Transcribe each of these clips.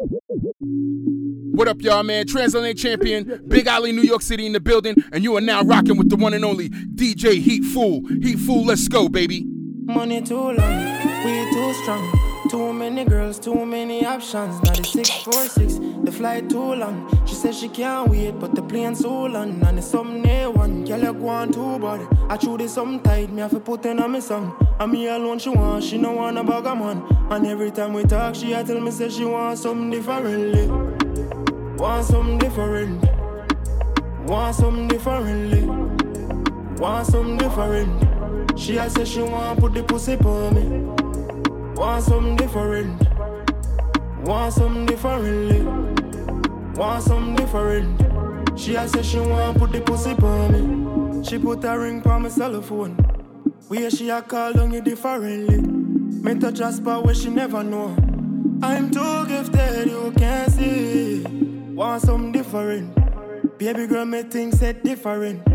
What up, y'all, man? Transatlantic champion, Big Alley, New York City in the building, and you are now rocking with the one and only DJ Heat Fool. Heat Fool, let's go, baby. Money too long, we too strong. Too many girls, too many options. Now the 646, the flight too long. She says she can't wait, but the plane so long. And it's some near one, girl, you go on too bad. I chew this some tight, me have to put in on me song. And me alone she want, she no want a bag of man. And every time we talk, she a tell me say she want something differently. Want something different. Want something differently. Want something different. She a say she want put the pussy on me. Want something different. Want something differently. Want something different. She a say she want put the pussy on me. She put a ring on my cell phone. Where she a call on you differently. Me touch a spot where she never know. I'm too gifted, you can't see. Want something different. Baby girl, me things said different.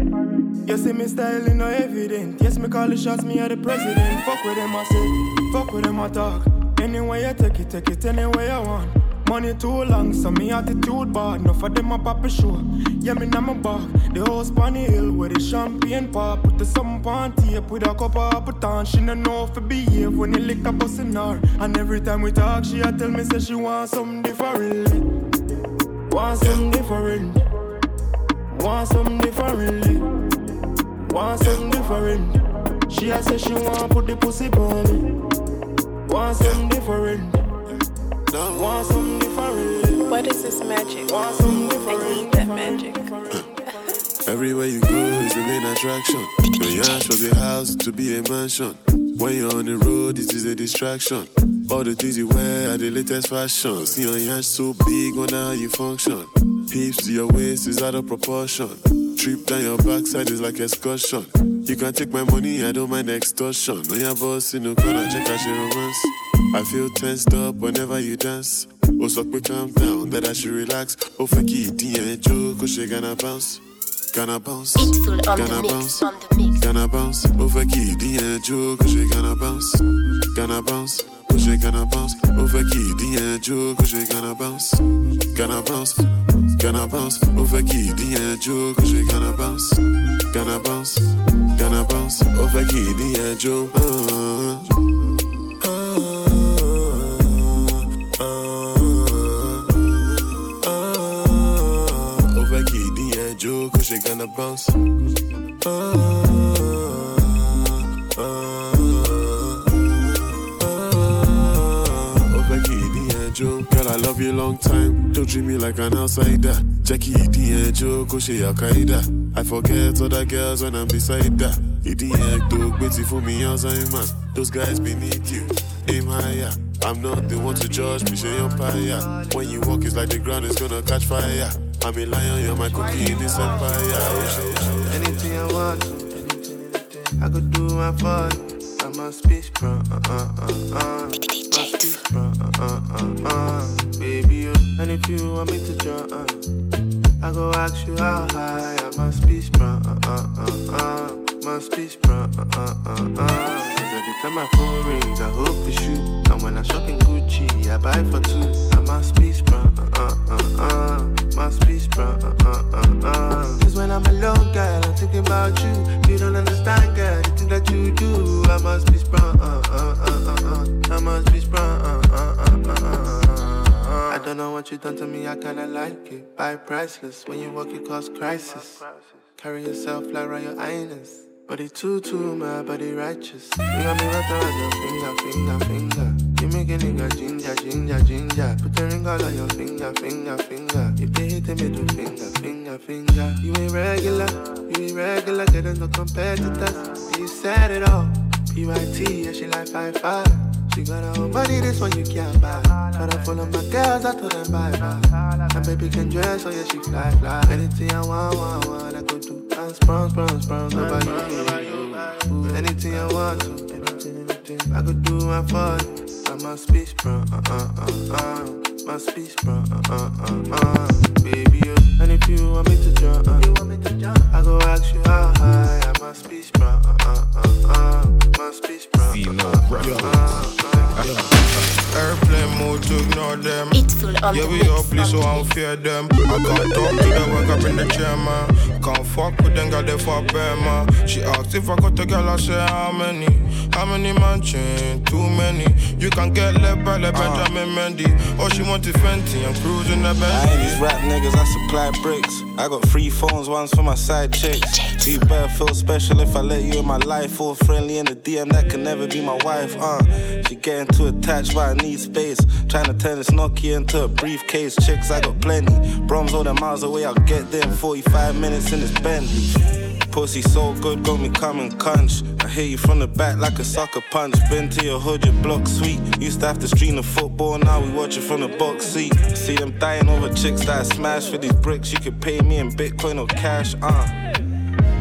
You see me styling no evident. Yes, me call the shots, me are the president. Fuck with them, I say. Fuck with them, I talk. Anyway you take it, take it anywhere I want. Money too long, so me attitude bad. Enough of them a pop a show. Yeah, me my back. The house on hill where the champagne pop. Put the some on tape with a cup of Appleton. She no know if behave when you lick a bus in her. And every time we talk, she a tell me say she want something different. Want something different. Want something different. Want something different. She a say she want put the pussy on me. Want something different. Want something different. What is this magic? Want something I need that magic. Everywhere you go is the main attraction. Your yacht was a house to be a mansion. When you're on the road, this is a distraction. All the things you wear are the latest fashion. See your yacht so big, wonder how you function. Hips to your waist is out of proportion. Trip down your backside is like excursion. You can take my money, I don't mind extortion. When your boss in the corner, check out your romance. I feel tensed up whenever you dance. Oh, suck me calm down, that I should relax. Oh, fuck it, and joke, oh, she gonna bounce. Gonna bounce. It's full on Gonna the mix, bounce. on the mix. Gonna bounce. Oh, fuck it, and joke, oh, she gonna bounce. Gonna bounce. Oh, she gonna bounce. Oh, fuck it, and joke, oh, she gonna bounce. Gonna bounce. Gonna bounce. Oh, fuck it, and joke, oh, she gonna bounce. Gonna bounce. Gonna bounce. Oh, fuck it, and joke. Uh, Ó fẹ́ kí ìdí yẹn jó kó ṣe gonna bounce. Long time. Don't treat me like an outsider. Jackie ìdí yẹn jó kó ṣe àkàìdá. I forget other girls when I'm beside that. Ìdí yẹn tó gbé ti fún mi Alzheimer. Those guys beneath you, aim higher. I'm not the one to judge, me say empire. When you walk, it's like the ground is gonna catch fire. I'm a lion, you're my cookie in this empire. Anything I want I could do my part. I'm a speech, bro. Uh uh uh uh. Baby, you. And if you want me to join, uh, I go ask you how high. I must be. Uh uh uh uh. Uh uh uh uh. Cause every time my phone rings, I hope it's you. And when I shop in Gucci, I buy for two. What you done to me, I kinda like it. Buy priceless, when you walk, it cause crisis. Carry yourself like Royal Highness. Body too, too, my body righteous. You me wrapped around your finger, finger, finger. You make a nigga ginger, ginger, ginger. Put a ring all on your finger, finger, finger. If they hit the middle finger, finger, finger. You ain't regular, you ain't regular. Getting no competitors. You said it all. PYT, yeah, she like five five. She got her own money, this one you can't buy. Try to follow my girls, I told them bye bye. And baby can dress, so yeah, she fly fly. Anything I want, want, want, I go do. I'm sprung, sprung, sprung, nobody you. Anything I want to, anything, anything. I could do my part. I must be sprung, uh uh uh uh. Must be sprung, uh uh uh uh. Baby, you. And if you want me to jump, uh, I go ask you how high. I must be sprung, uh uh uh uh. Must be sprung, uh uh uh uh. Airplane mode to ignore them. It's full on Yeah, we mix, all please, so I don't fear them. I can't talk to them, work up in the chair, man. Can't fuck with them, got there for bear, man. She asked if I got a girl, I said how many? How many mansion? Too many. You can get left by like Benjamin Mendy. All she want is Fenty, I'm cruising the I ain't these rap niggas, I supply bricks. I got three phones, one's for my side chicks. You better feel special if I let you in my life. All friendly in the DM, that can never be my wife, uh. She getting too attached, but I need space. Trying to turn this Nokia into a briefcase. Chicks, I got plenty. Broms all the miles away, I'll get there in 45 minutes in this Bentley. Pussy so good, got me coming cunch. I hit you from the back like a sucker punch. Been to your hood, your block sweet. Used to have to stream the football, now we watch it from the box seat. See them dying over chicks that I smash for these bricks. You could pay me in Bitcoin or cash, uh.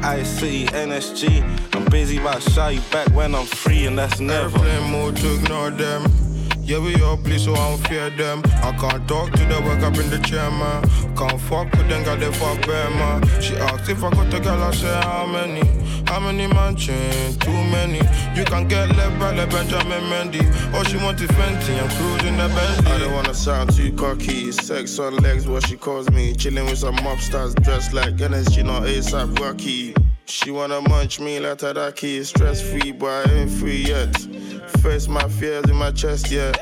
I City, NSG. I'm busy about show you back when I'm free, and that's never. Airplane mode to ignore them. Yeah, we all please, so I don't fear them. I can't talk to the work up in the chair, man. Can't fuck with them, got for bear, man. She asked if I got a girl, I said how many? How many mansion? Too many. You can get left by like Benjamin Mendy. All she want is Fenty, I'm cruising the Bentley. I don't wanna sound too cocky. Sex on legs, what she calls me. Chilling with some mobsters dressed like NSG, not ASAP Rocky. She wanna munch me like Tadaki. Stress free, but I ain't free yet. Face my fears in my chest, yeah.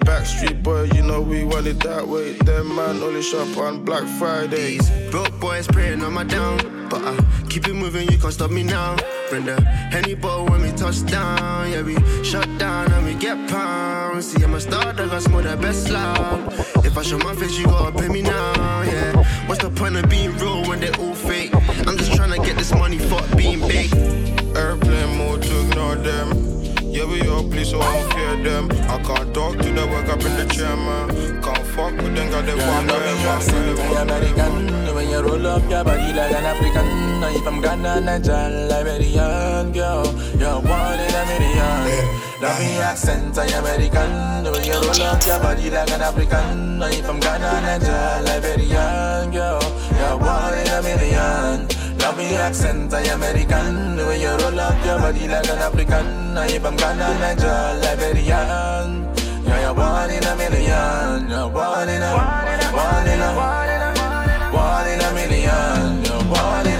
Backstreet boy, you know we want it that way. Them man only shop on Black Friday. These broke boys praying on my down. But I keep it moving, you can't stop me now. Bring the Henny bottle when we touch down. Yeah, we shut down and we get pounds. See, I'm a star, I smoke the best loud. If I show my face, you gotta pay me now. Yeah, what's the point of being real when they all fake? I'm just trying to get this money, fuck being big. Airplane mode to ignore them. Yeah, please, so I don't fear them. I can't talk to them, work up in the chair, man. Can't fuck with them, got them Yeah, for love me accent, bear, you. American. When you roll up your body like an African. Now you from Ghana, Niger, Liberian Girl, you're one in a million. Love me accent, I American. When you roll up your body like an African. Now you from Ghana, Niger, Liberian Girl, you're one in a million Love me accent, I American When you roll up your body like an African you from Ghana, Niger, Liberian you're one in a million. You're one in a, one in a, one in a million. You're one in a,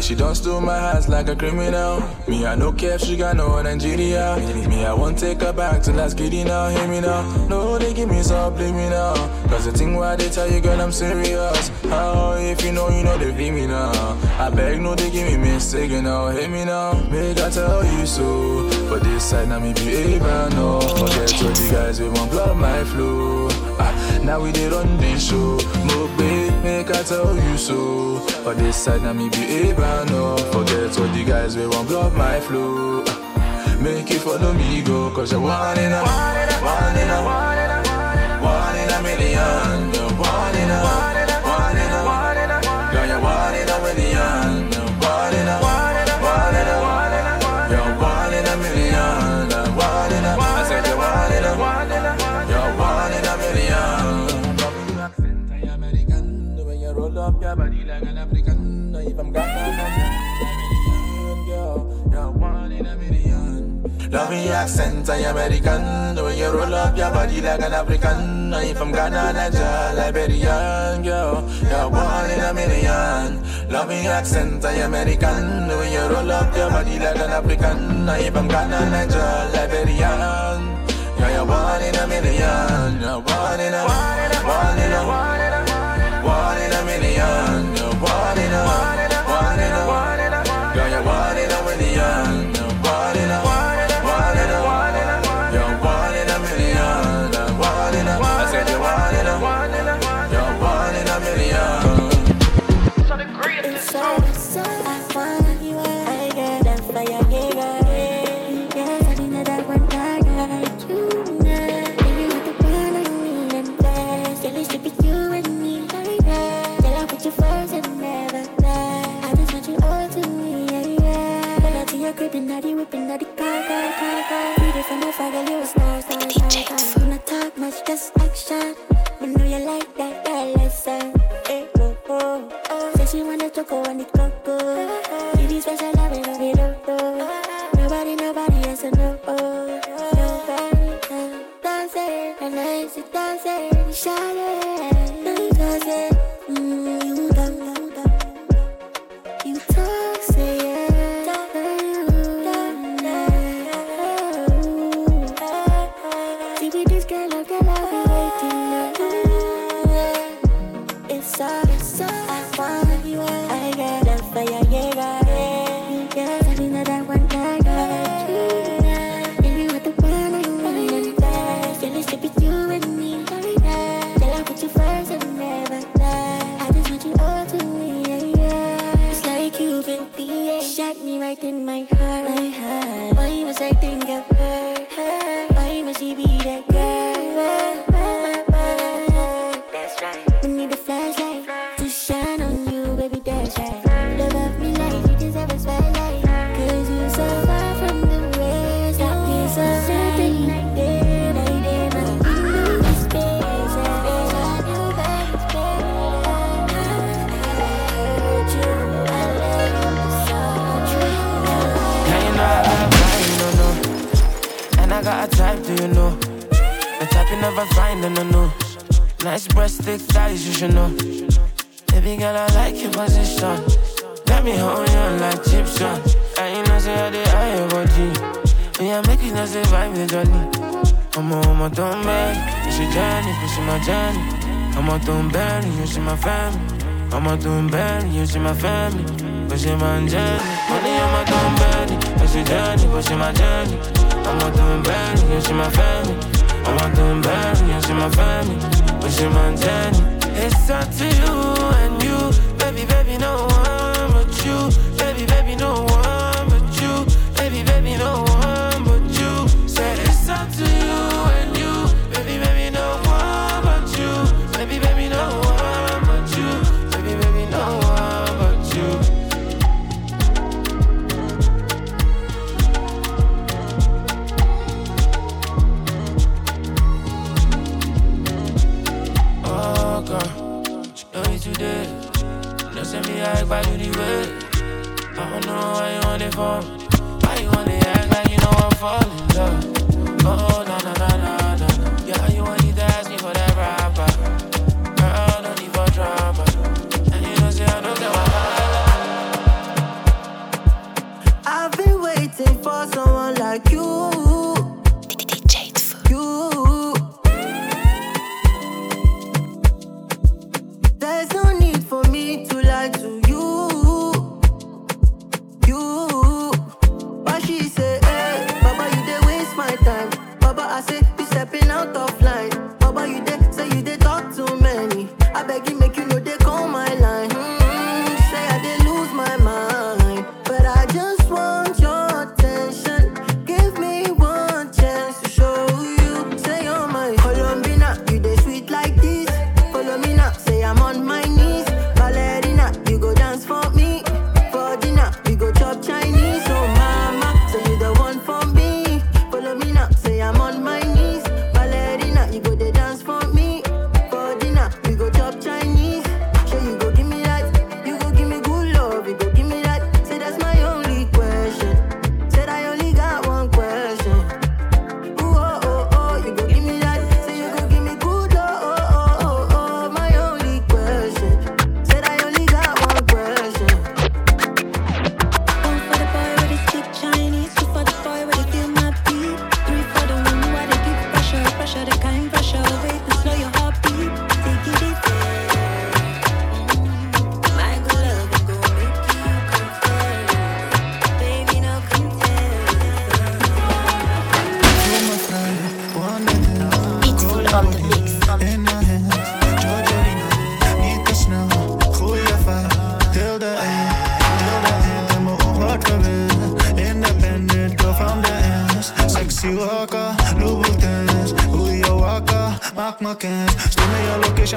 way she done steal my heart like a criminal. Me, I no care if she got no Nigeria. Me, I won't take her back till that's kidding now. Hear me now. No, they give me now. Cause the thing why they tell you, girl, I'm serious. How if you know, you know they feel me now. I beg, no, they give me mistake now. Hear me now. Make I tell you so. But this side, now me behavior, no. Forget what the guys, we won't block my flow. Ah, now we did run this show. Mo babe, make I tell you so. But this side now me behavior no. Forget what the guys we won't block my flow. Make you follow me go, cause you're one in a one in a one in a one Love your accent, I American. The way you roll up your body like an African. If I'm Ghana, Niger, Liberian girl, you're one in a million. Love your accent, I American. The way you roll up your body like an African. If I'm Ghana, Niger, Liberian. Yeah, you're one in a million. You're one in a one I'ma doing bad, you see my family. I'ma doing bad, you see my family. But she my journey, Money, I'ma doing bad, but she jelly, but she my journey. I'ma doing bad, you see my family. I'ma doing bad, you see my family. But she my journey. It's up to you and you, baby, baby, no you.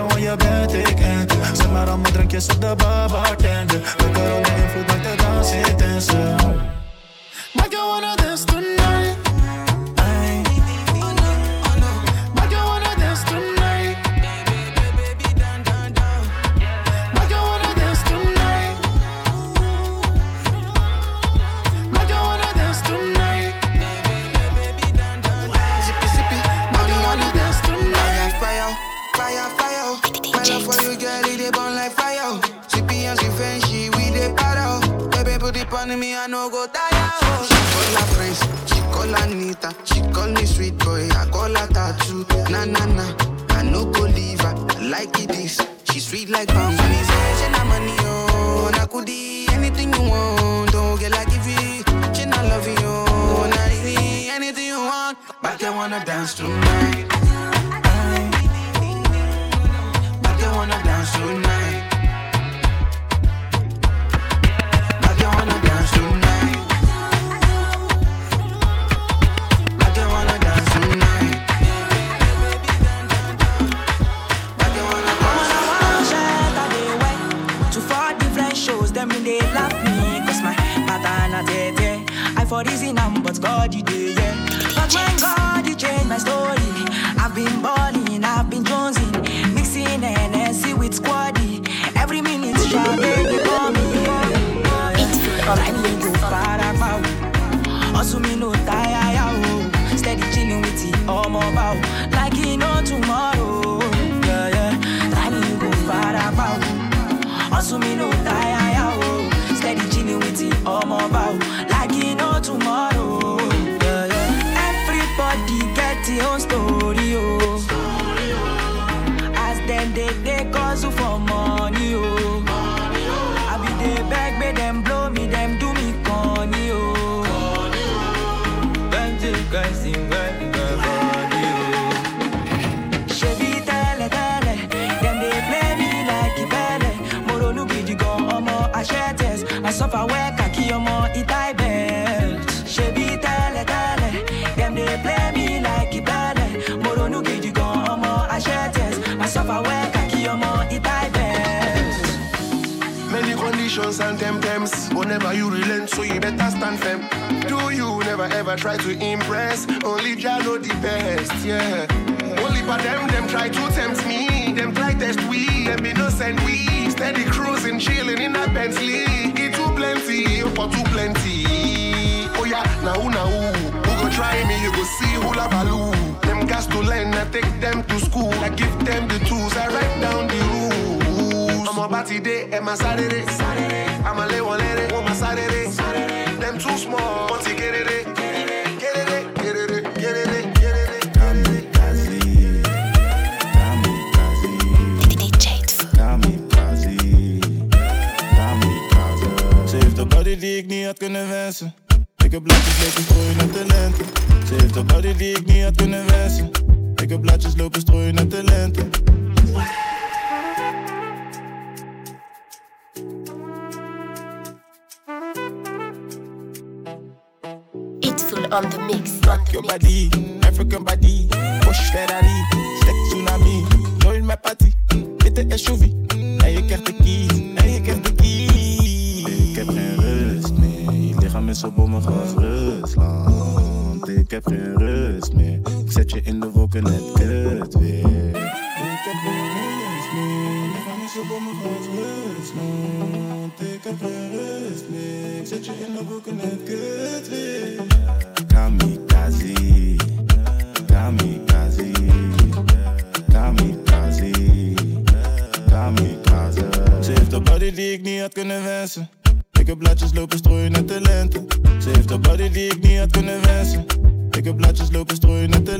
en waar je bent, ik ent Zeg maar allemaal drankjes op de bartender We kunnen invloed, maak de dans intenser Maak je wanna dance tonight. On me, I no go tire. oh. She call her friends, she call Anita, she call me sweet boy, I call her tattoo. Na na na, I no go leave her. I like it this, she sweet like pound. She say she na money oh, na kudi anything you want, don't get like if it. She not love you, oh, na easy, anything you want, but I wanna dance tonight. But I wanna dance tonight. For reason I'm but God you day, yeah. But when God you change my story. I've been balling, I've been jonesing Mixing NSC with squaddy Every minute, shawty, they call me I need to para pow Also me. No tire, ya, oh. Steady chilling with the omo bow. Like you know tomorrow Yeah, yeah. I need para pow also me no tire, ya, oh. Steady chilling with the omo bow. Like better stand firm. Do you never ever try to impress? Only Jah know the best, yeah. Only for them, them try to tempt me. Them try test we, them innocent we. Steady cruising, chilling in a Bentley. It too plenty, for too plenty. Oh yeah, now who now who? Who go try me? You go see who la value. Them gas to learn, I take them to school. I give them the tools, I write down the. Today, and my Saturday. I'm a lay one lady, on my Saturday. Them too small, once you get it, die niet kunnen wensen. Ik heb blaadjes lopen strooien op de lente. Ze heeft een body die ik niet kunnen wensen. Ik heb blaadjes lopen strooien op de on the mix. Rock your body, African body. Porsche Ferrari, stek tsunami. Nooit mijn party, witte SUV. En je krijgt de keys, en je krijgt de keys. Ik heb geen rust meer, je lichaam is op mijn gas Rusland. Ik heb geen rust meer, ik zet je in de wolken net kut weer. Ik heb geen rust meer, je lichaam is op mijn gas Rusland. Ik heb geen rust meer, ik zet je in de wolken net kut weer. Ik niet had kunnen wensen. Ik heb blaadjes lopen strooien de lente. Ze heeft een body die ik niet had kunnen wensen. Ik heb blaadjes lopen strooien de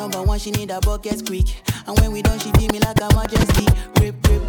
Number one, she need a bucket quick. And when we done, she feel me like a majesty. Rip, rip,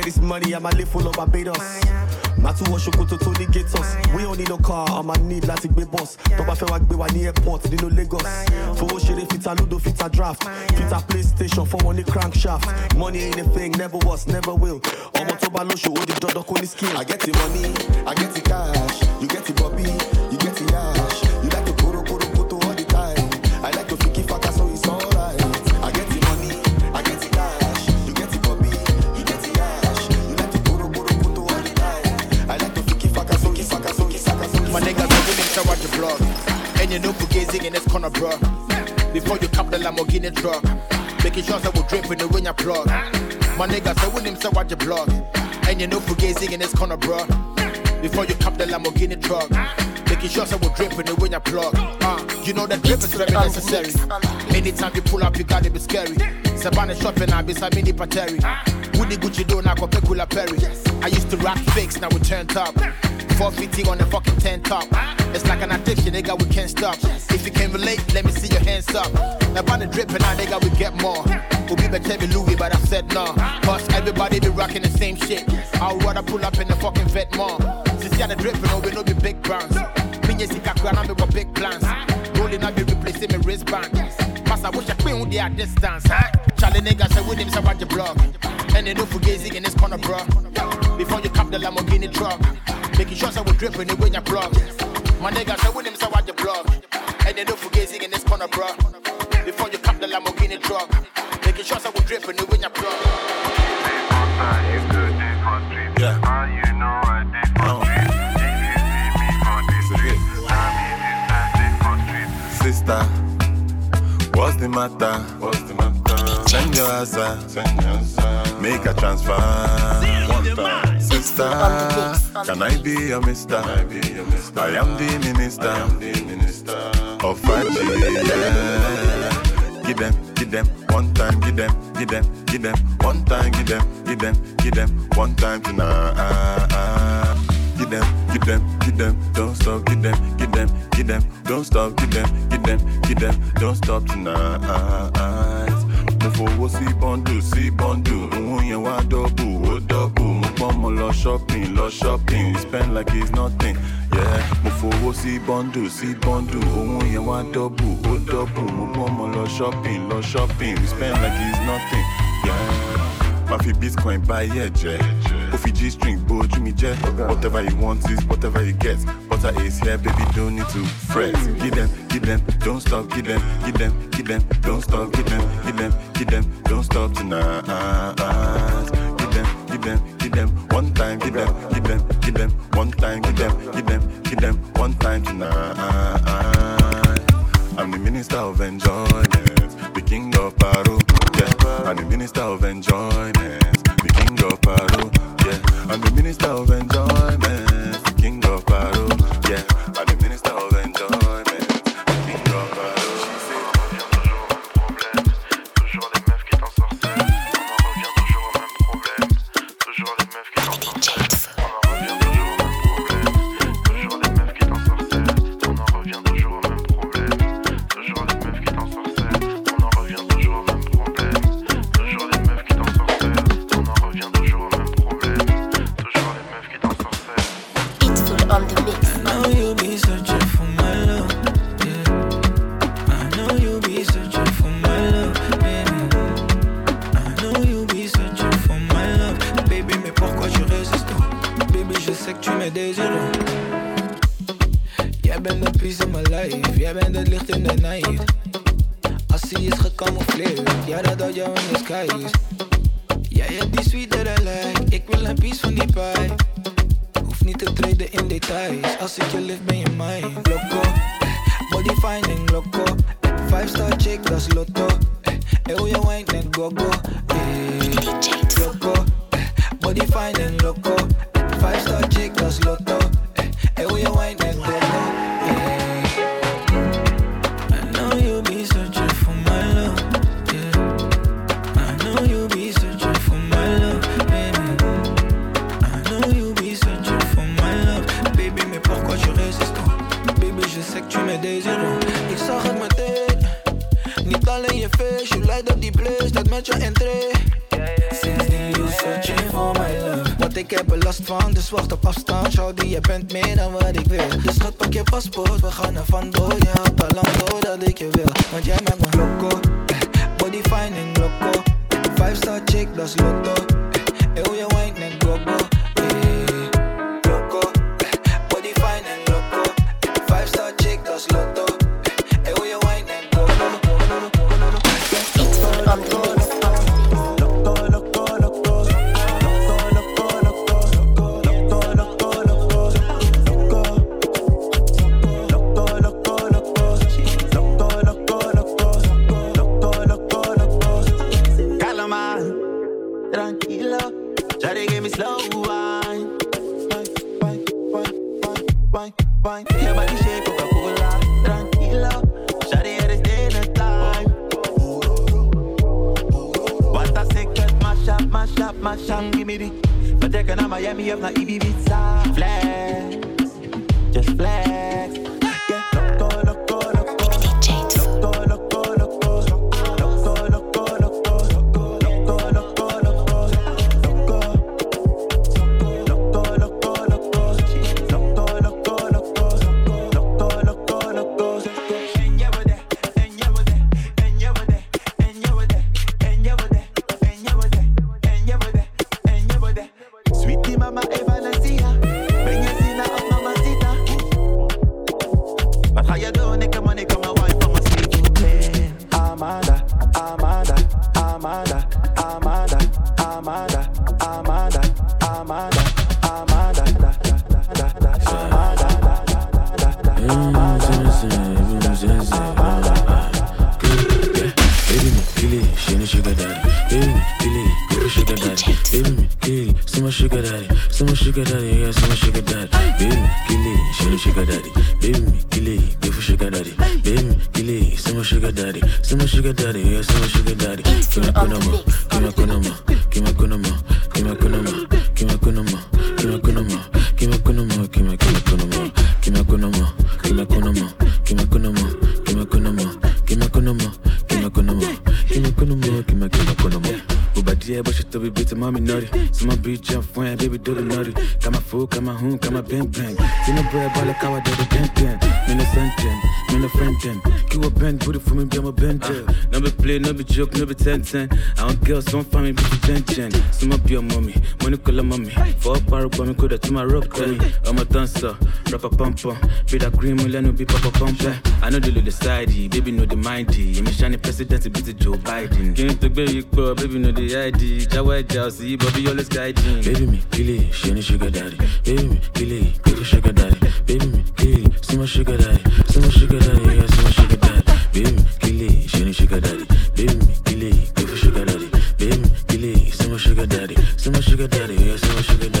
get this money, I'ma live full of Barbados. Má tún wọ ṣòkòtò tó ní gators. We don't need no car, I'ma need láti gbé bus. Tó bá fẹ́ wá gbé wa ní airport nínú Lagos. Fowó ṣeré fita ludo fita draft. Fita playstation wọn ní crankshaft. Money ain't a thing, never was, never will. Ọmọ tó bá lóṣù ó di dandan kó ní skill. I get the money, I get the cash. You get the bobby, And you know Fugazi in this corner, bro. Before you cap the Lamborghini truck. Making sure that we drip in the when you plug. My niggas are willing to watch the blog. And you know Fugazi in this corner, bro. Before you cap the Lamborghini truck. Making sure that we drip in the when you plug. Uh, you know that drip is very necessary. Anytime you pull up, you gotta be scary. Savannah shopping, I be Samini Pateri. Woody Gucci do now go Perry. I used to rock fakes, now we turned up. 450 on the fucking 10 top. It's like an addiction, nigga, we can't stop. If you can relate, let me see your hands up. Now, by the dripping, now, nigga, we get more. We'll be better than Louis, but I said no. Cause everybody be rocking the same shit. I'd rather pull up in the fucking vet more. Since you the dripping, oh, we know be big brands. Pinye Sikaku, and got big plans. Rolling up, be replacing my wristband. Pass, I wish I queen with their distance. Huh? Charlie nigga say with him, so watch the blog. And they know Fugazi in this corner, bro. Before you cap the Lamborghini truck. Making sure so we it when you plug. My nigga say with him, so watch the blog. And they know Fugazi in this corner, bro. Before you cap the Lamborghini truck. Making sure so we it when you plug. The matter? What's the matter? Send your answer. Send your answer. Make a transfer. One. Sister, can I be your mister? I, be your mister? I am the minister. I am the minister of 5G. Yeah. Give them, give them one time, give them, give them, give them one time, give them, give them, give them one time tonight. Give them, give them, give them, don't stop, give them, give them, give them, don't stop, give them, give them, give them, don't stop tonight. Mo fowó sí bọ́ndù sí bọ́ndù, òun yẹn wá dọ́bù, ó dọ́bù. Mo lọ shopping, lọ shopping, we spend like it's nothing. Yeah, mo fowó sí bọ́ndù sí bọ́ndù, òun yẹn wá dọ́bù, ó dọ́bù. Mo lọ shopping, lọ shopping, we spend like it's nothing. Yeah, má fi bitcoin buy ẹ̀jẹ̀. Ó G string, bow, Jimmy Jet. Whatever he wants is whatever he gets. Butter is here, baby, don't need to fret. Give them, give them, don't stop, give them, give them, give them, don't stop, give them, give them, give them, don't stop tonight. Give them, give them, give them, one time, give them, give them, give them, one time, give them, give them, give them, one time tonight. I'm the minister of enjoyment, the king of Paru. Yeah. I'm the minister of enjoyment, the king of Paru. I'm the minister of enjoyment. mommy nutty. So my bitch your friend, baby do the nutty. Got my food, got my home, got my bang bang. See no bread, ball like how I do the bang bang. Me no sentence, me no friend then. A bend, put it for me, be my bend. Uh, no be play, no be joke, no be ten ten. I don't girls, don't find me, bitch, ten ten. So my your mommy, money color mommy. For a power, but me could have to my rock daddy. I'm a dancer, rapper pumper. Be that green, will I no be papa pumper. Eh. I know the little sidey, baby know the mindy. I'm a shiny president, it be the Joe Biden. Game to baby you, baby know the ID. Jawa, Jawa, see, baby, always guiding. Baby me, Billy, she ain't sugar daddy. Baby me, Billy, Billy sugar daddy. Baby me, Billy, see my sugar daddy. See my sugar daddy, yeah, see my sugar daddy. Baby me, Billy, she ain't sugar daddy. Baby me, Billy, go for sugar daddy. Baby me, Billy, see my sugar daddy. See my sugar daddy, yeah, see my sugar daddy.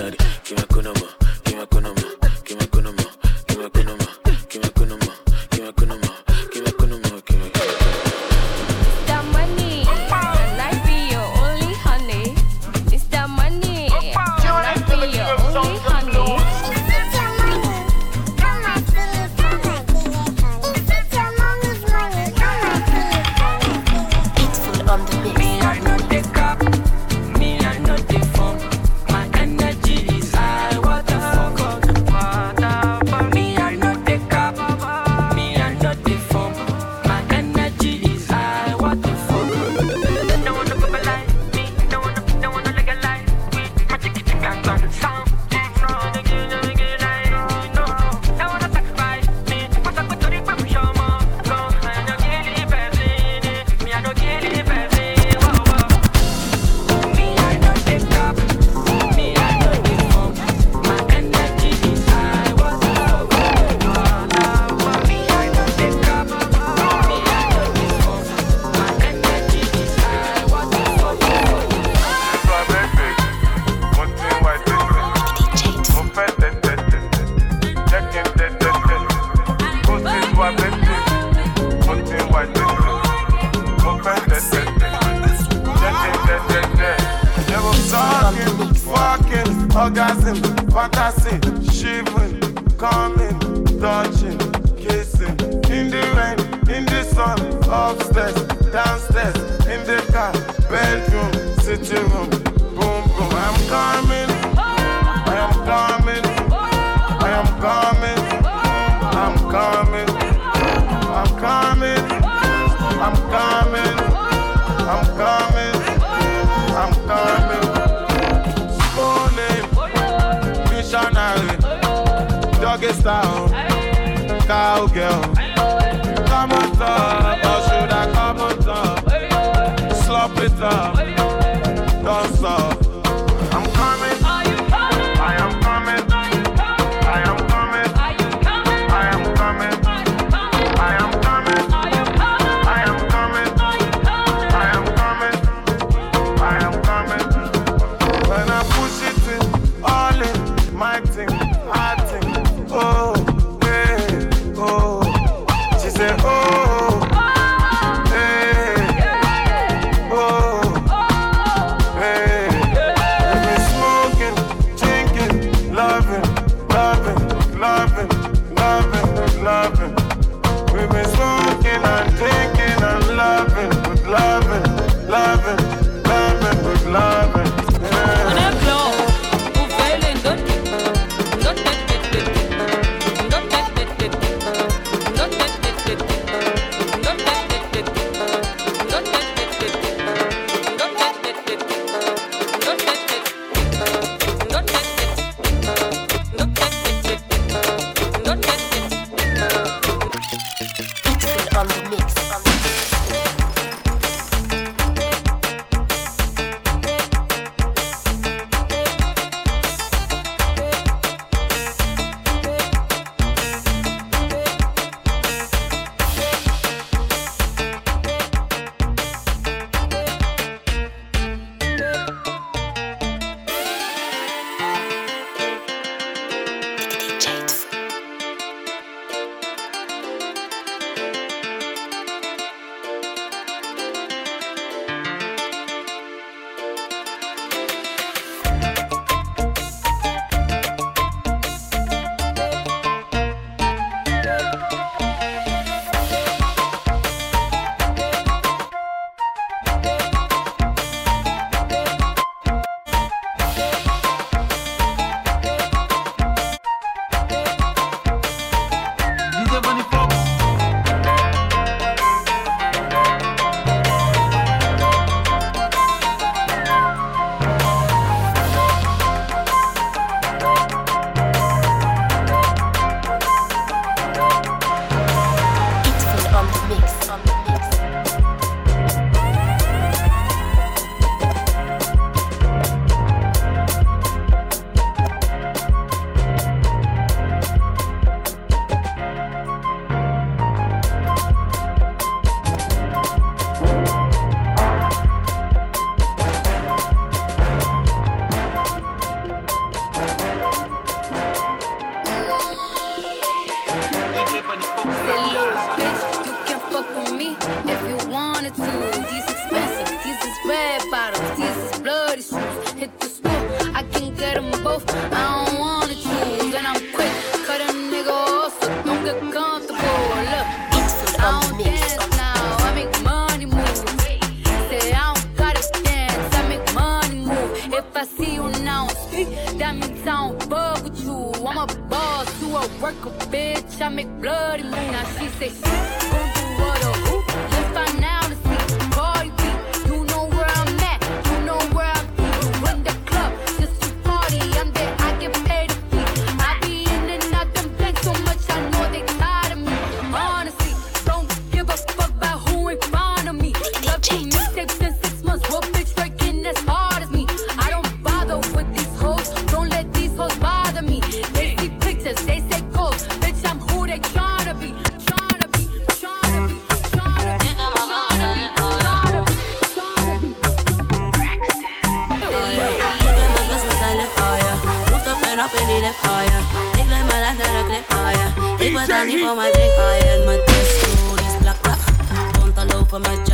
Komt al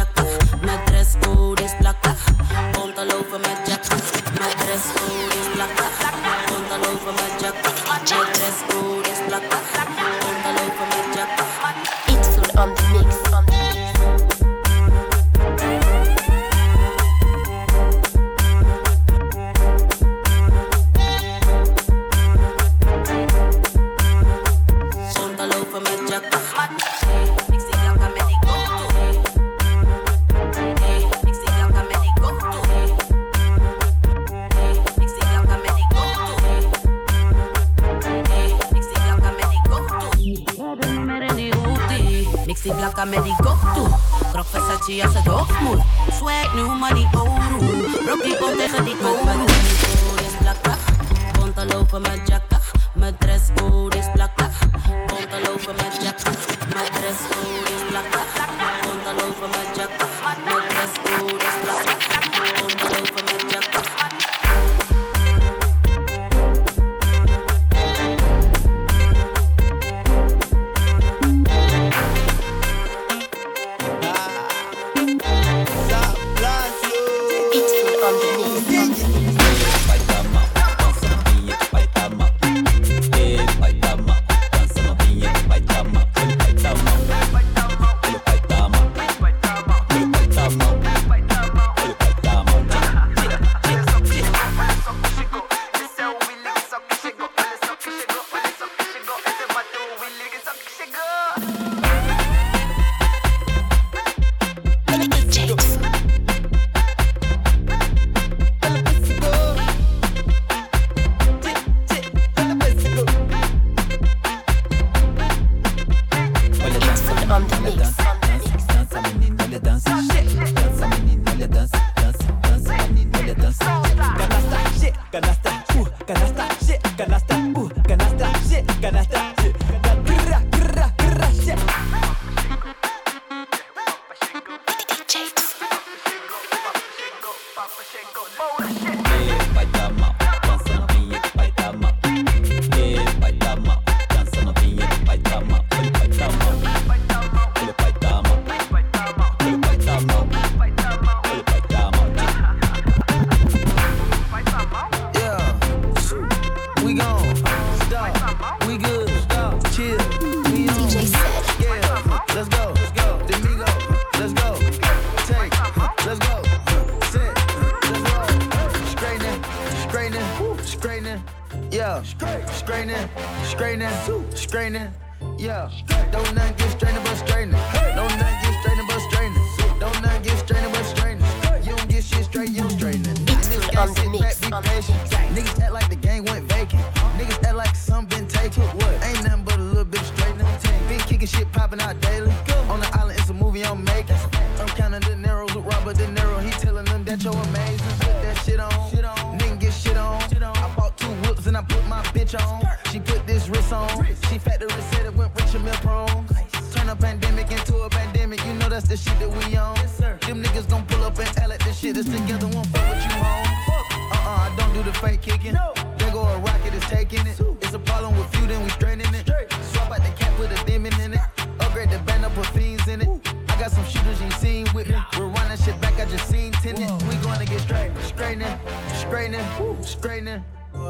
a in it. Upgrade the band up with fiends in it. I got some shooters you seen with me. We're running shit back, I just seen tenant. We gonna get straight. Straightening, straightening, straightening.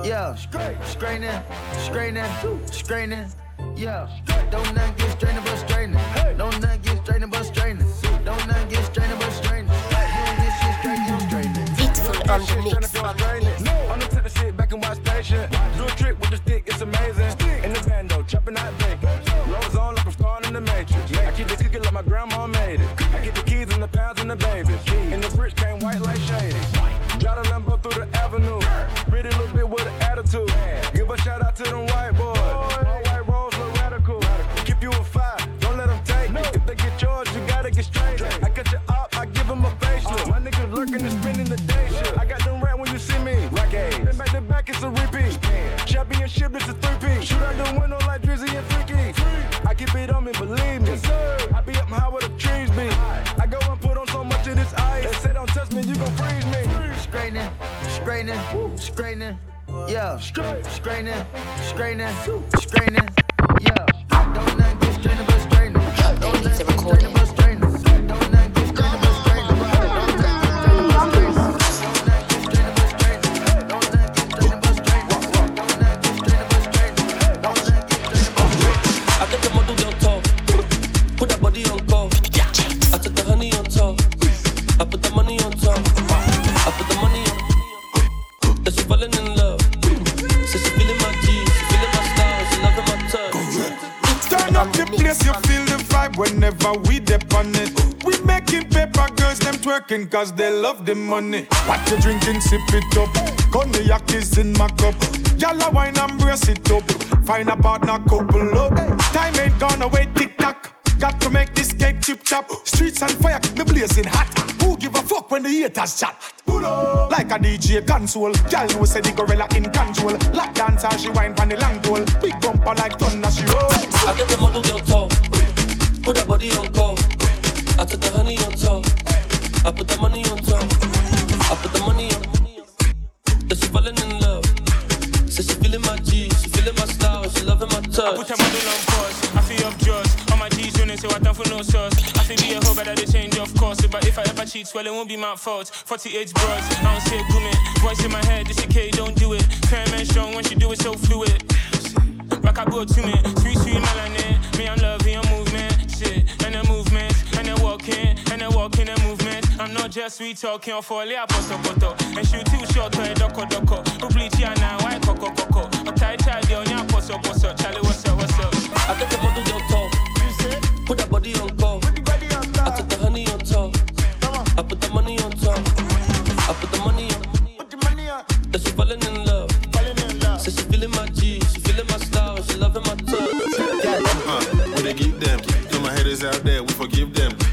Yeah, straightening, straightening, straightening. Yeah, don't not get strained but straightening. Don't not get strained but straightening. Don't not get strained but straightening. You don't get shit straight, you straightening. Beatful on the mix. I'm gonna take the shit back and watch patient. Pounds and straightening. Yeah, straightening, straightening, straightening. Twerking cause they love the money. What you drinking, sip it up. Cognac is in my cup. Y'all wine and brace it up. Find a partner, couple up. Time ain't gone away, tick tock. Got to make this cake chip chop. Streets on fire, me blazing hot. Who give a fuck when the haters chat? Like a DJ console, girl know say the gorilla in control. Lock dancer, she wine pon the long pole. Big bumper like thunder, she roll. I get the model girl top, put that body on call. I took the honey on top, I put the money on top. I put the money on. That she falling in love. Says she feeling my G, she feeling my style, she loving my touch. Put a model on pause, I feel up jaws. All my G's running, so I done for no sauce. I feel be a hoe, but I change of course. But if I ever cheat, well, it won't be my fault. 48 bros, I don't say gummy. Voice in my head, this okay, don't do it. Man strong when she do it so fluid. Rock I go to me, sweet, sweet melanin. Eh? Me, I'm loving your movement, shit, and the movement, and the walking, and the walking and movement. I'm not just sweet talking, or for a poto poto. And shoot too short, to a doko doko. Who bleach ya now, why coco coco? A tight child, yo, nya poso poso. Charlie, what's up, what's up? I get the model girl top, put that body on call. I took the honey on top, Come on. I put the money on top. I put the money on. Put the money on. That she falling in love. Falling in love. Says she feeling my G, she feeling my style, she loving my touch. Uh, we they give them. Do my haters out there, we forgive them.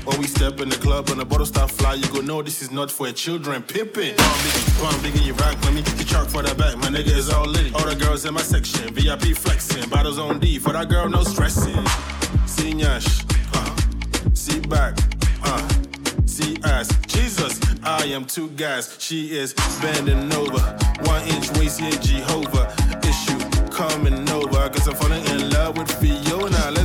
When we step in the club and the bottle start fly, you go know this is not for children. Pippin'. Palm biggie, palm biggie, you rock with me. You chalk for the back, my nigga is all litty. All the girls in my section, VIP flexing. Bottles on D, for that girl, no stressing. See Nyash, uh, see back, uh, see ass. Jesus, I am two guys, she is bending over. One inch waist, yeah, Jehovah. Issue coming over. I guess I'm falling in love with Fiona. Let's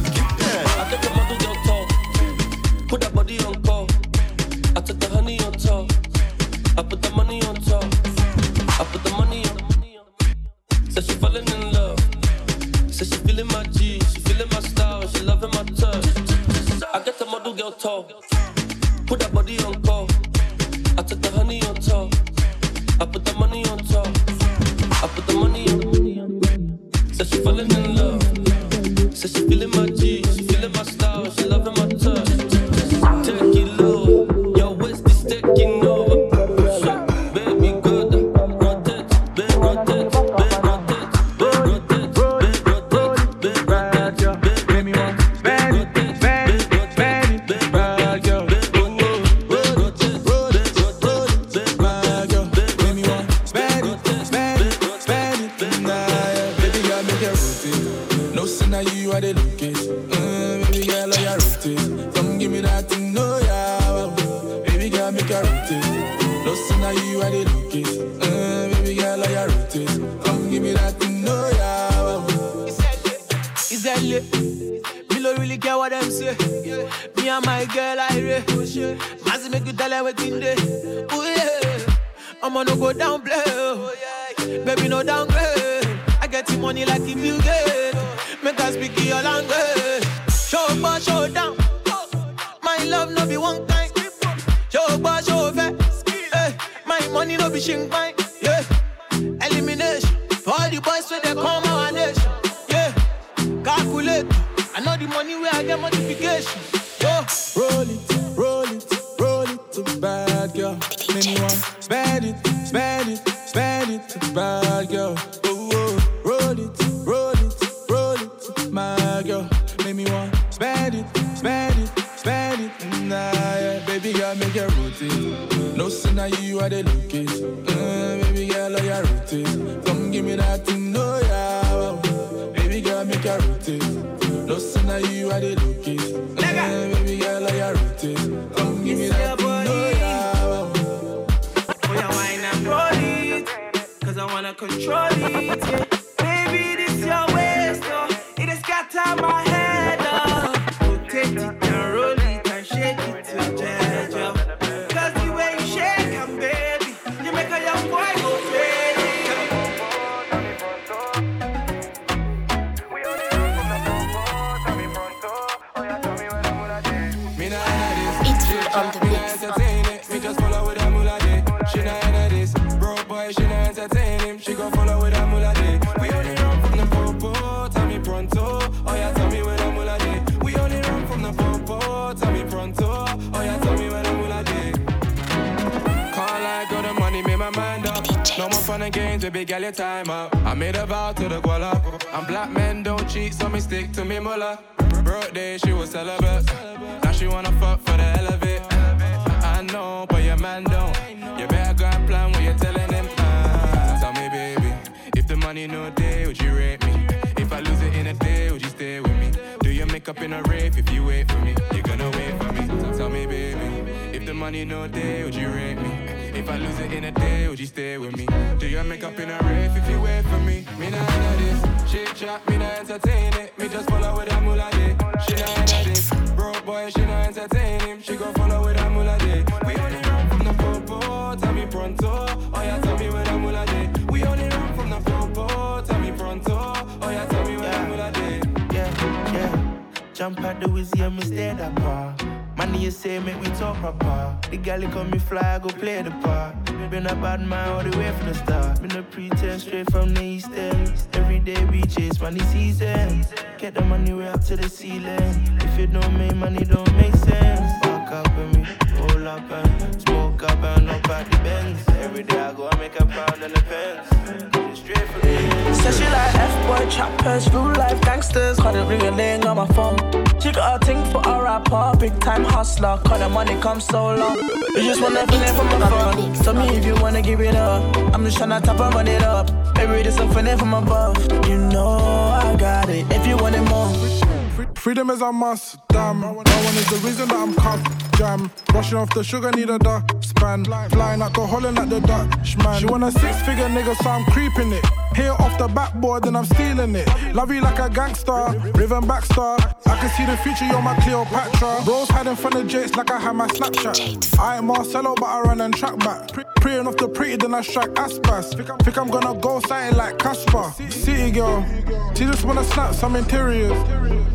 Do your makeup in a rave if you wait for me? Me nah inna this, shit chat, me nah entertain it. Me just follow with a mullah day. She nah inna this, broke boy, she nah entertain him. She gon' follow with a mullah day. We only run from the popo, tell me pronto. Oh yeah, tell me where the mullah day. We only run from the popo, tell me pronto. Oh yeah, tell me where the mullah day. yeah, yeah. Jump at the whizzy and me stay that bar. Money you say make we talk proper. The galley come me fly, I go play the part. Been a bad man all the way from the start. Been a pretense straight from the east end. Every day we chase money season. Get the money way up to the ceiling. If it don't make money, don't make sense. Walk up with me, roll up and smoke up and up at the Benz. Every day I go and make a pound on the pens. Said she like F-boy trappers, real life gangsters. Ring a ling on my phone. She got a thing for a rapper, big time hustler. Call the money come so long. You just wanna feel it from phone. Tell me if you wanna give it up. I'm just tryna tap and run it up. Baby, this something from above. You know I got it. If you want it more. Freedom is a must, damn. No one is the reason that I'm cuffed, jam. Brushing off the sugar, need a span. Flying out the Holland like the Dutchman. She want a six figure nigga, so I'm creeping it. Here off the backboard, then I'm stealing it. Love you like a gangster, Riven Backstar. I can see the future, you're my Cleopatra. Bros hiding from the Jakes like I had my Snapchat. I ain't Marcelo, but I run and track back. Preying off the pretty, then I strike Aspas. Think I'm gonna go something like Casper. City girl, she just wanna snap some interiors.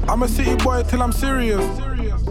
I'm a city boy till I'm serious.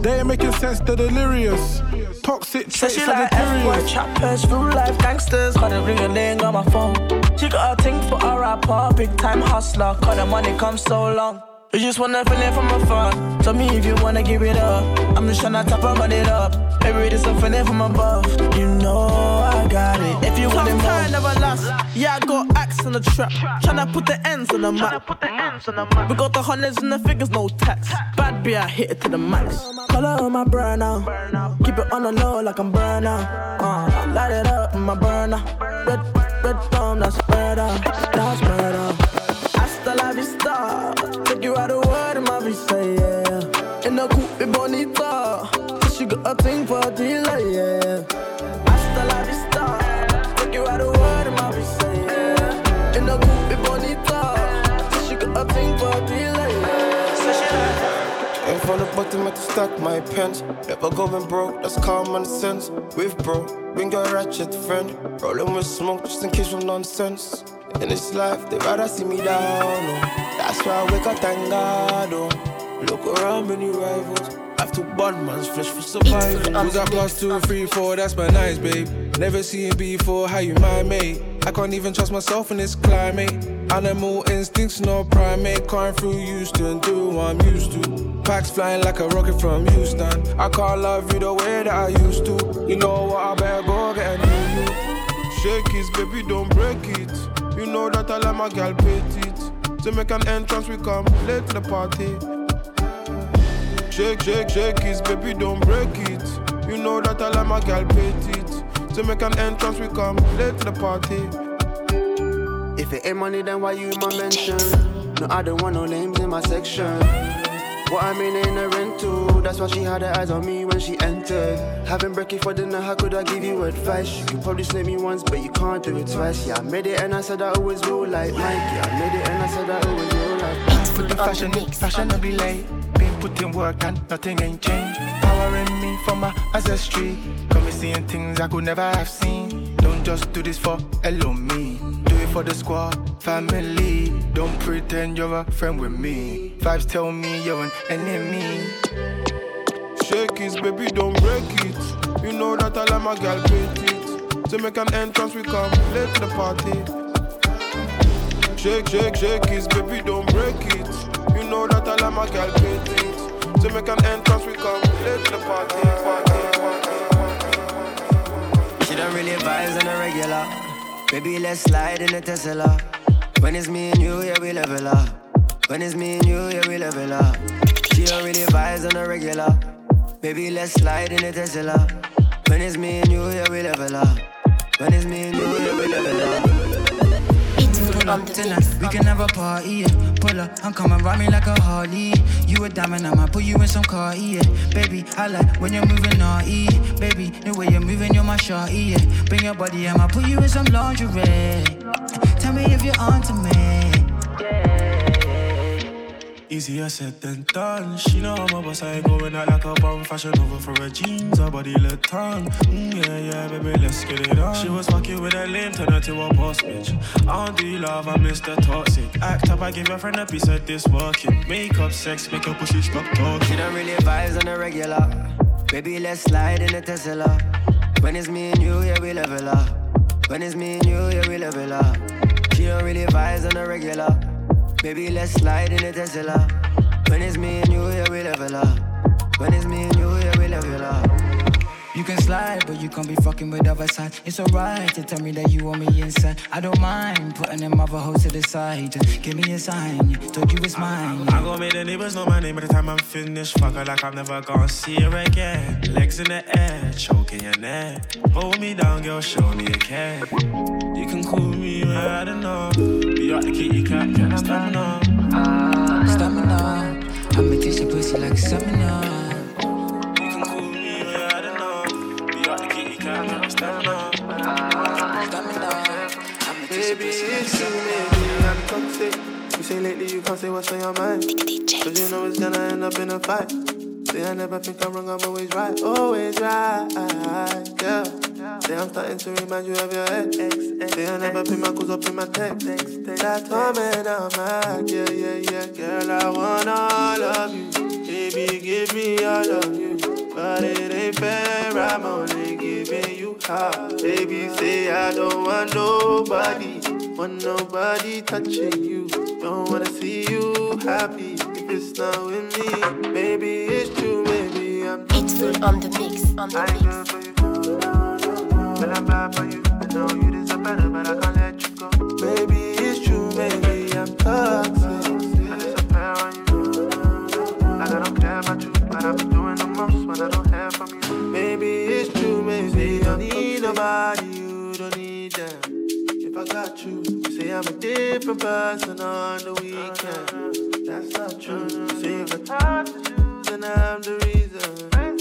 They ain't making sense, they're delirious. Toxic Said traits she are like F-boy delirious. trappers, real life gangsters. Call the ring a ling on my phone. She got a thing for a rapper, big time hustler. Call the money come so long. You just wanna feel it from afar. Tell me if you wanna give it up. I'm just tryna top and run it up. Baby, this a feeling from above. You know I got it. If you want it more. time never last. Yeah, I got axe on the trap. Tryna put the ends on the map. We got the hundreds and the figures, no tax. Bad beer, hit it to the max. Color on my burner. Keep it on the low like I'm burner. Uh, light it up in my burner. Red, red thumb, that's murder. That's murder. Hasta la vista. Take you out the world in my visa, yeah. In the coupe bonita. Ain't from the stack my pens. Never going broke, that's common sense. With bro, bring your ratchet friend. Rolling with smoke just in case of nonsense. In this life, they rather see me down. Oh. That's why I wake up, thank God. Oh. Look around, many rivals. Have to burn man's flesh for survival. Who's that plus two, three, four? That's my nice, babe. Never seen before, how you my mate? I can't even trust myself in this climate. Animal instincts, no primate. Crying through Houston, do what I'm used to. Packs flying like a rocket from Houston. I can't love you the way that I used to. You know what? I better go get a new you. Shake it, baby, don't break it. You know that I like my gal pet it. To make an entrance, we come late to the party. Shake, shake, shake it, baby, don't break it. You know that I like my gal pet it. To make an entrance, we come late to the party. If it ain't money, then why you in my mention? No, I don't want no names in my section. What I mean ain't a rental. That's why she had her eyes on me when she entered. Having brekkie for dinner, how could I give you advice? You could probably slay me once, but you can't do it twice. Yeah, I made it and I said I always will like Mike. Yeah, I made it and I said I always will like For the fashion, fashion no be late. Been putting work and nothing ain't changed. Powering me from my ancestry. Got me seeing things I could never have seen. Don't just do this for hello me. Do it for the squad, family. Don't pretend you're a friend with me. Vibes tell me you're an enemy. Shake it, baby, don't break it. You know that I like my gal pet it. To make an entrance, we come late to the party. Shake, shake, shake it, baby, don't break it. You know that I like my gal pet it. To make an entrance, we come late to the party. She don't really vibes on a regular. Baby, let's slide in the Tesla. When it's me and you, yeah, we level up. When it's me and you, yeah, we level up. She don't really vibes on a regular. Baby, let's slide in the Tesla. When it's me and you, yeah, we level up. When it's me and you, yeah, we level up. Tonight, we can have a party, yeah. Pull up and come and ride me like a Harley. You a diamond, I'ma put you in some car, yeah. Baby, I like when you're moving naughty. Baby, the way you're moving, you're my shawty, yeah. Bring your body, I'ma put you in some lingerie. Tell me if you're on to me. Easier said than done. She know I'm a boss, I going out like a bum. Fashion over for her jeans, her body look tongue. Mm, yeah, yeah, baby, let's get it on. She was fucking with a lame, turn her to a boss bitch. I don't do love, I'm Mr. Toxic. Act up, I give your friend a piece of this working. Makeup, sex, make her pussy stop talking. She don't really vibes on a regular. Baby, let's slide in a Tesla. When it's me and you, yeah, we level up. When it's me and you, yeah, we level up. She don't really vibes on a regular. Baby, let's slide in the Tesla. When it's me and you, yeah, we level up. When it's me and you, yeah, we level up. You can slide, but you can't be fucking with other side. It's alright to tell me that you want me inside. I don't mind putting them other hoes to the side. Just give me a sign. Told you it's mine. I gon' make the neighbors know my name by the time I'm finished. Fuck her like I'm never gonna see her again. Legs in the air, choking your neck. Hold me down, girl, show me a care. You can call me I don't know. Be out the kitty cat, get stamina. Ah, stamina. I'ma taste your pussy like stamina. Baby, it's you, maybe I'm toxic. You say lately you can't say what's on your mind. Cause you know it's gonna end up in a fight. Say I never think I'm wrong, I'm always right. Always right, yeah. Say I'm starting to remind you of your ex. Say I never put my calls up in my text. That torment I'm mad, yeah, yeah, yeah. Girl, I want all of you. Baby, give me all of you. But it ain't fair, I'm only giving you half. Baby, say I don't want nobody. Want nobody touching you. Don't wanna see you happy if it's not with me. Baby, it's true, baby. I'm It's full on the mix, on the I ain't good for you. But I'm bad for you. I know you deserve better, but I can't let you go. Baby, it's true, baby. I'm toxic. I disappear on you. Like I don't care about you, but I'm doing the most when I don't hear from you. Maybe it's true, maybe I don't need nobody. You don't need them. If I got you, you say I'm a different person on the weekend. That's not true. You say if I talk to you, then I'm the reason.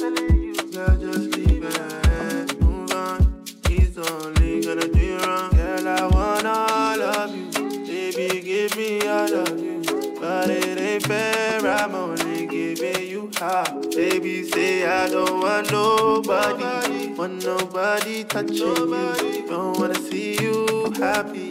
Nobody touching you. Don't wanna see you happy